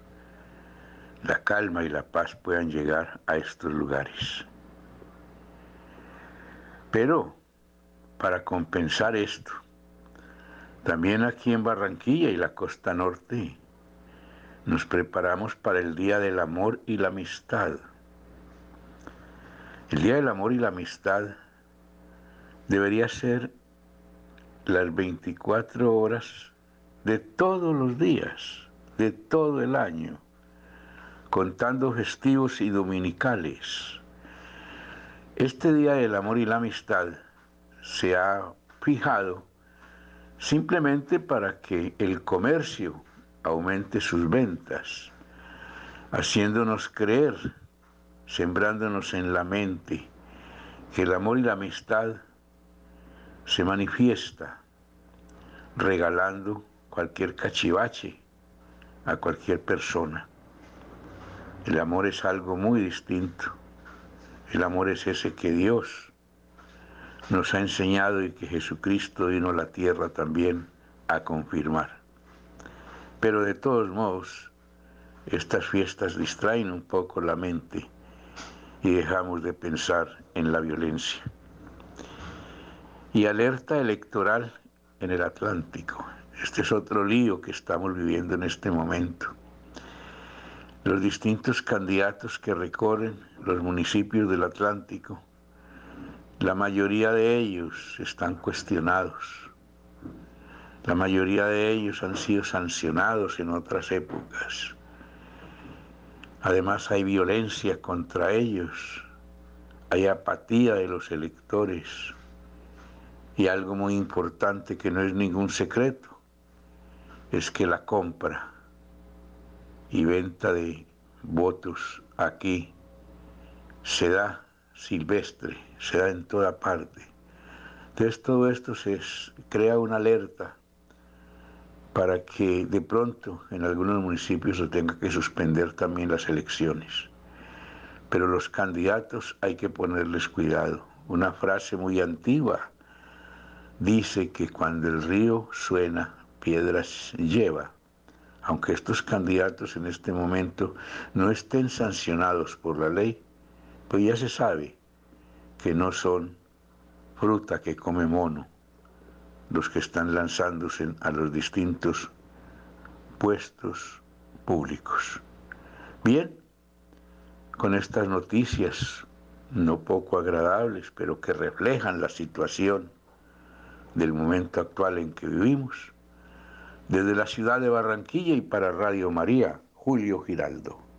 la calma y la paz puedan llegar a estos lugares. Pero para compensar esto. También aquí en Barranquilla y la costa norte nos preparamos para el Día del Amor y la Amistad. El Día del Amor y la Amistad debería ser las 24 horas de todos los días, de todo el año, contando festivos y dominicales. Este Día del Amor y la Amistad se ha fijado simplemente para que el comercio aumente sus ventas, haciéndonos creer, sembrándonos en la mente que el amor y la amistad se manifiesta regalando cualquier cachivache a cualquier persona. El amor es algo muy distinto. El amor es ese que Dios nos ha enseñado y que Jesucristo vino a la tierra también a confirmar. Pero de todos modos, estas fiestas distraen un poco la mente y dejamos de pensar en la violencia. Y alerta electoral en el Atlántico. Este es otro lío que estamos viviendo en este momento. Los distintos candidatos que recorren los municipios del Atlántico la mayoría de ellos están cuestionados. La mayoría de ellos han sido sancionados en otras épocas. Además hay violencia contra ellos, hay apatía de los electores y algo muy importante que no es ningún secreto, es que la compra y venta de votos aquí se da silvestre, se da en toda parte. Entonces todo esto se crea una alerta para que de pronto en algunos municipios se tenga que suspender también las elecciones. Pero los candidatos hay que ponerles cuidado. Una frase muy antigua dice que cuando el río suena, piedras lleva. Aunque estos candidatos en este momento no estén sancionados por la ley, pues ya se sabe que no son fruta que come mono los que están lanzándose a los distintos puestos públicos. Bien, con estas noticias no poco agradables, pero que reflejan la situación del momento actual en que vivimos, desde la ciudad de Barranquilla y para Radio María, Julio Giraldo.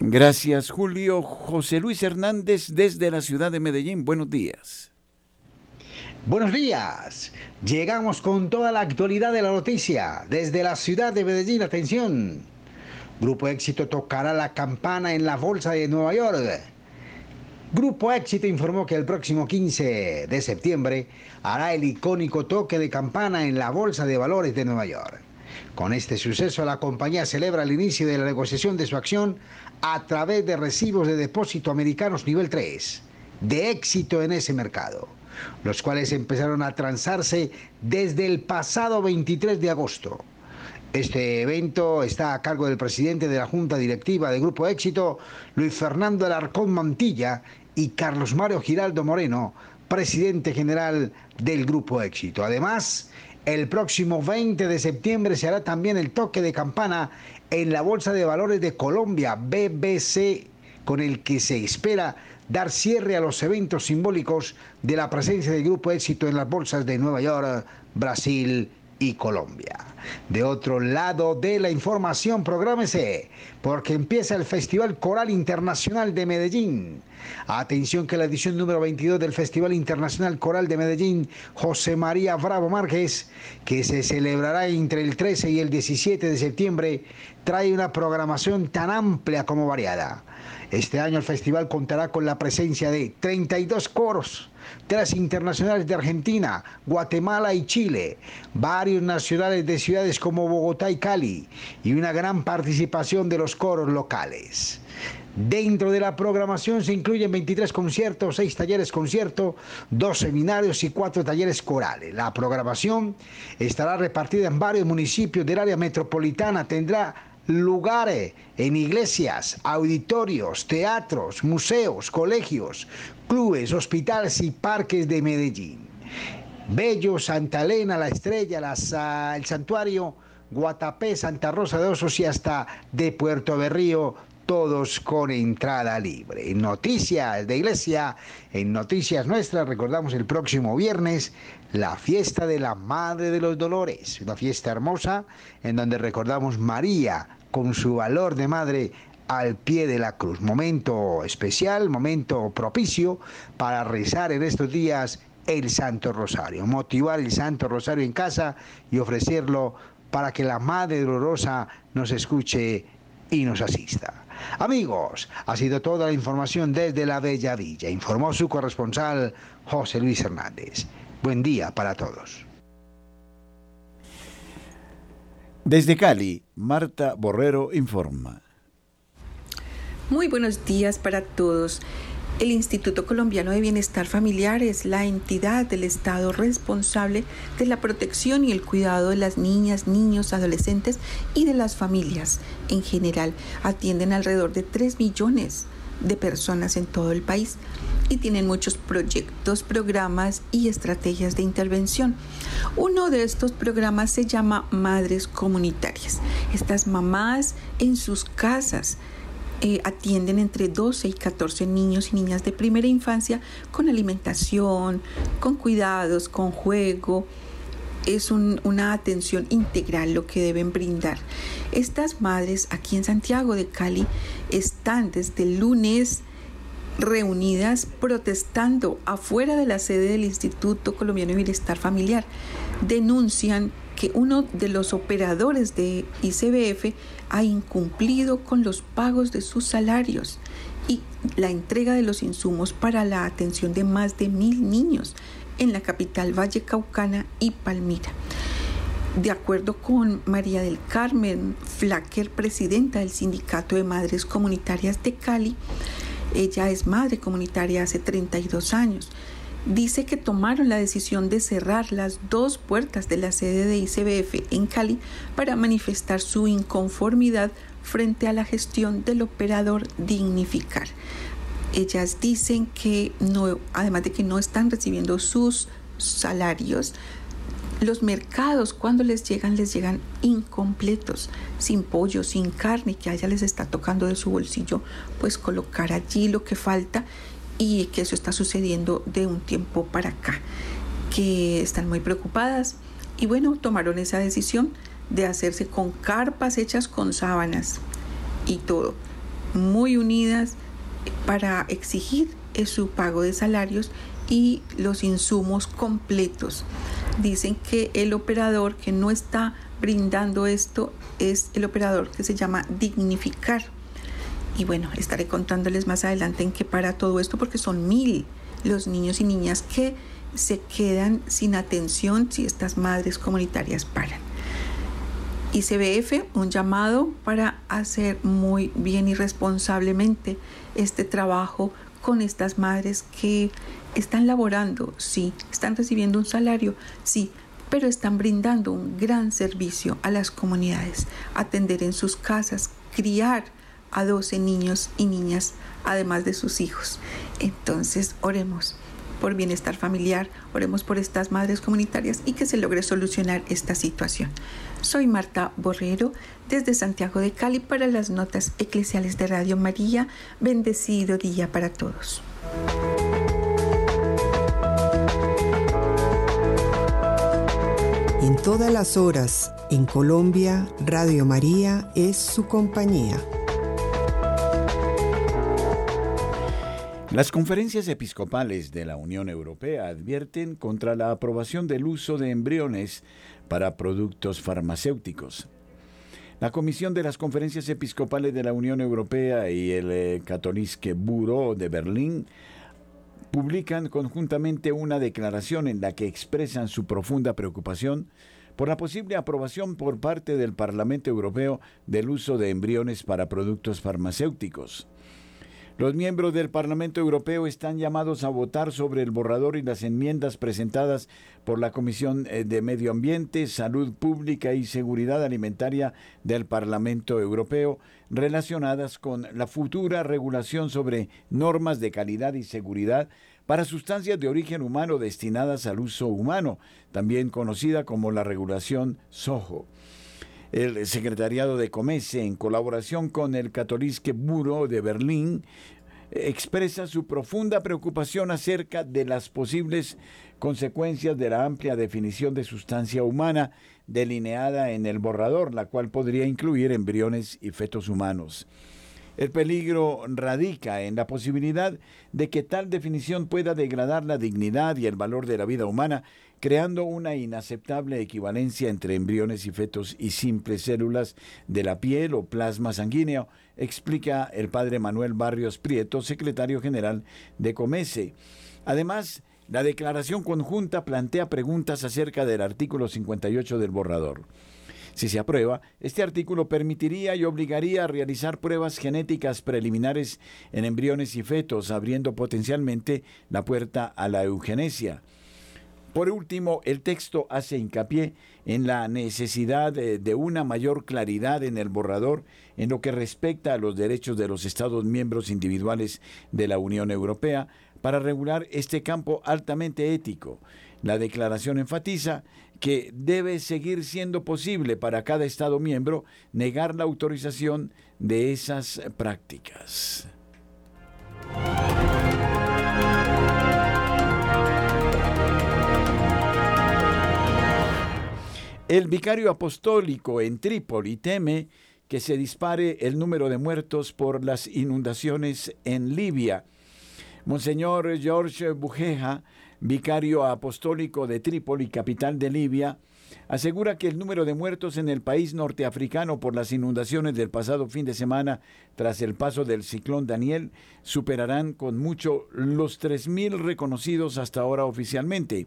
Gracias, Julio. José Luis Hernández desde la ciudad de Medellín. Buenos días. Buenos días. Llegamos con toda la actualidad de la noticia desde la ciudad de Medellín. Atención. Grupo Éxito tocará la campana en la Bolsa de Nueva York. Grupo Éxito informó que el próximo 15 de septiembre hará el icónico toque de campana en la Bolsa de Valores de Nueva York. Con este suceso, la compañía celebra el inicio de la negociación de su acción a través de recibos de depósito americanos nivel 3, de éxito en ese mercado, los cuales empezaron a transarse desde el pasado 23 de agosto. Este evento está a cargo del presidente de la Junta Directiva de Grupo Éxito, Luis Fernando Alarcón Mantilla, y Carlos Mario Giraldo Moreno, presidente general del Grupo Éxito. Además, el próximo 20 de septiembre se hará también el toque de campana en la Bolsa de Valores de Colombia, BBC, con el que se espera dar cierre a los eventos simbólicos de la presencia del Grupo Éxito en las bolsas de Nueva York, Brasil y Colombia. De otro lado de la información, prográmese, porque empieza el Festival Coral Internacional de Medellín. Atención que la edición número 22 del Festival Internacional Coral de Medellín, José María Bravo Márquez, que se celebrará entre el 13 y el 17 de septiembre, trae una programación tan amplia como variada. Este año el festival contará con la presencia de 32 coros, tres internacionales de Argentina, Guatemala y Chile, varios nacionales de ciudades como Bogotá y Cali y una gran participación de los coros locales. Dentro de la programación se incluyen 23 conciertos, 6 talleres concierto, 2 seminarios y 4 talleres corales. La programación estará repartida en varios municipios del área metropolitana. Tendrá lugares en iglesias, auditorios, teatros, museos, colegios, clubes, hospitales y parques de Medellín. Bello, Santa Elena, La Estrella, la el Santuario, Guatapé, Santa Rosa de Osos y hasta de Puerto Berrío, todos con entrada libre. Noticias de Iglesia, en Noticias Nuestras, recordamos el próximo viernes la fiesta de la Madre de los Dolores, una fiesta hermosa en donde recordamos María con su valor de madre al pie de la cruz. Momento especial, momento propicio para rezar en estos días el Santo Rosario, motivar el Santo Rosario en casa y ofrecerlo para que la Madre Dolorosa nos escuche y nos asista. Amigos, ha sido toda la información desde la Bella Villa, informó su corresponsal José Luis Hernández. Buen día para todos. Desde Cali, Marta Borrero informa. Muy buenos días para todos. El Instituto Colombiano de Bienestar Familiar es la entidad del Estado responsable de la protección y el cuidado de las niñas, niños, adolescentes y de las familias. En general, atienden alrededor de 3 millones de personas en todo el país y tienen muchos proyectos, programas y estrategias de intervención. Uno de estos programas se llama Madres Comunitarias. Estas mamás en sus casas eh, atienden entre 12 y 14 niños y niñas de primera infancia con alimentación, con cuidados, con juego. Es una atención integral lo que deben brindar. Estas madres aquí en Santiago de Cali están desde el lunes reunidas protestando afuera de la sede del Instituto Colombiano de Bienestar Familiar. Denuncian que uno de los operadores de ICBF ha incumplido con los pagos de sus salarios y la entrega de los insumos para la atención de más de mil niños en la capital Valle Caucana y Palmira. De acuerdo con María del Carmen Flacker, presidenta del Sindicato de Madres Comunitarias de Cali, ella es madre comunitaria hace 32 años dice que tomaron la decisión de cerrar las dos puertas de la sede de ICBF en Cali para manifestar su inconformidad frente a la gestión del operador Dignificar. Ellas dicen que no, además de que no están recibiendo sus salarios, los mercados cuando les llegan les llegan incompletos, sin pollo, sin carne, que a ella les está tocando de su bolsillo, pues colocar allí lo que falta y que eso está sucediendo de un tiempo para acá, que están muy preocupadas y bueno, tomaron esa decisión de hacerse con carpas hechas con sábanas y todo, muy unidas para exigir su pago de salarios y los insumos completos. Dicen que el operador que no está brindando esto es el operador que se llama Dignificar. Y bueno, estaré contándoles más adelante en qué para todo esto porque son mil los niños y niñas que se quedan sin atención si estas madres comunitarias paran. ICBF, un llamado para hacer muy bien y responsablemente este trabajo con estas madres que están laborando, sí, están recibiendo un salario, sí, pero están brindando un gran servicio a las comunidades, atender en sus casas, criar a 12 niños y niñas, además de sus hijos. Entonces, oremos por bienestar familiar, oremos por estas madres comunitarias y que se logre solucionar esta situación. Soy Marta Borrero desde Santiago de Cali para las notas eclesiales de Radio María. Bendecido día para todos. En todas las horas, en Colombia, Radio María es su compañía. Las conferencias episcopales de la Unión Europea advierten contra la aprobación del uso de embriones para productos farmacéuticos. La Comisión de las Conferencias Episcopales de la Unión Europea y el eh, Bureau de Berlín publican conjuntamente una declaración en la que expresan su profunda preocupación por la posible aprobación por parte del Parlamento Europeo del uso de embriones para productos farmacéuticos. Los miembros del Parlamento Europeo están llamados a votar sobre el borrador y las enmiendas presentadas por la Comisión eh, de Medio Ambiente, Salud Pública y Seguridad Alimentaria del Parlamento Europeo relacionadas con la futura regulación sobre normas de calidad y seguridad para sustancias de origen humano destinadas al uso humano, también conocida como la regulación SOHO el Secretariado de Comece, en colaboración con el Katholische Bureau de Berlín, expresa su profunda preocupación acerca de las posibles consecuencias de la amplia definición de sustancia humana delineada en el borrador, la cual podría incluir embriones y fetos humanos. El peligro radica en la posibilidad de que tal definición pueda degradar la dignidad y el valor de la vida humana, creando una inaceptable equivalencia entre embriones y fetos y simples células de la piel o plasma sanguíneo, explica el padre Manuel Barrios Prieto, secretario general de Comese. Además, la declaración conjunta plantea preguntas acerca del artículo 58 del borrador. Si se aprueba, este artículo permitiría y obligaría a realizar pruebas genéticas preliminares en embriones y fetos, abriendo potencialmente la puerta a la eugenesia. Por último, el texto hace hincapié en la necesidad de, de, una mayor claridad en el borrador en lo que respecta a los derechos de los Estados miembros individuales de la Unión Europea para regular este campo altamente ético. La declaración enfatiza que debe seguir siendo posible para cada Estado miembro negar la autorización de esas prácticas. El vicario apostólico en Trípoli teme que se dispare el número de muertos por las inundaciones en Libia. Monseñor George Bujeja vicario apostólico de Trípoli, capital de Libia, asegura que el número de muertos en el país norteafricano por las inundaciones del pasado fin de semana tras el paso del ciclón Daniel superarán con mucho los 3.000 reconocidos hasta ahora oficialmente.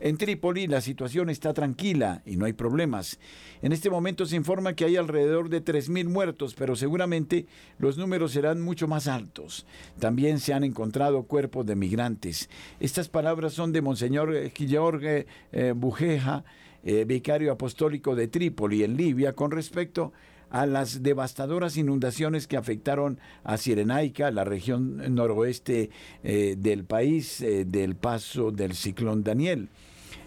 En Trípoli la situación está tranquila y no hay problemas. En este momento se informa que hay alrededor de 3.000 muertos, pero seguramente los números serán mucho más altos. También se han encontrado cuerpos de migrantes. Estas palabras son de Monseñor Jorge eh, Bujeja, eh, vicario apostólico de Trípoli, en Libia, con respecto a las devastadoras inundaciones que afectaron a Sirenaica, la región noroeste eh, del país, del paso del ciclón Daniel.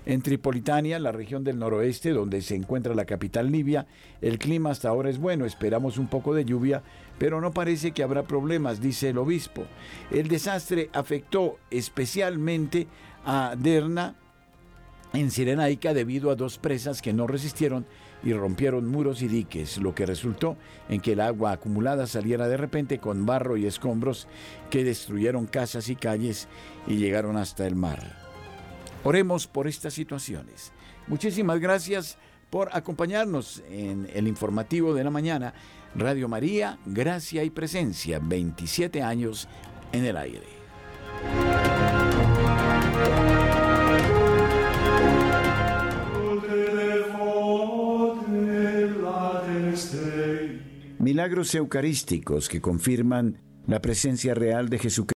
En Tripolitania, la región del noroeste, donde se encuentra la capital libia, el clima hasta ahora es bueno, esperamos un poco de lluvia, pero no parece que habrá problemas, dice el obispo. El desastre afectó especialmente a Derna en Sirenaica debido a dos presas que no resistieron y rompieron muros y diques, lo que resultó en que el agua acumulada saliera de repente con barro y escombros que destruyeron casas y calles y llegaron hasta el mar. Oremos por estas situaciones. Muchísimas gracias por acompañarnos en el informativo de la mañana. Radio María, Gracia y Presencia, 27 años en el aire. Milagros eucarísticos que confirman la presencia real de Jesucristo.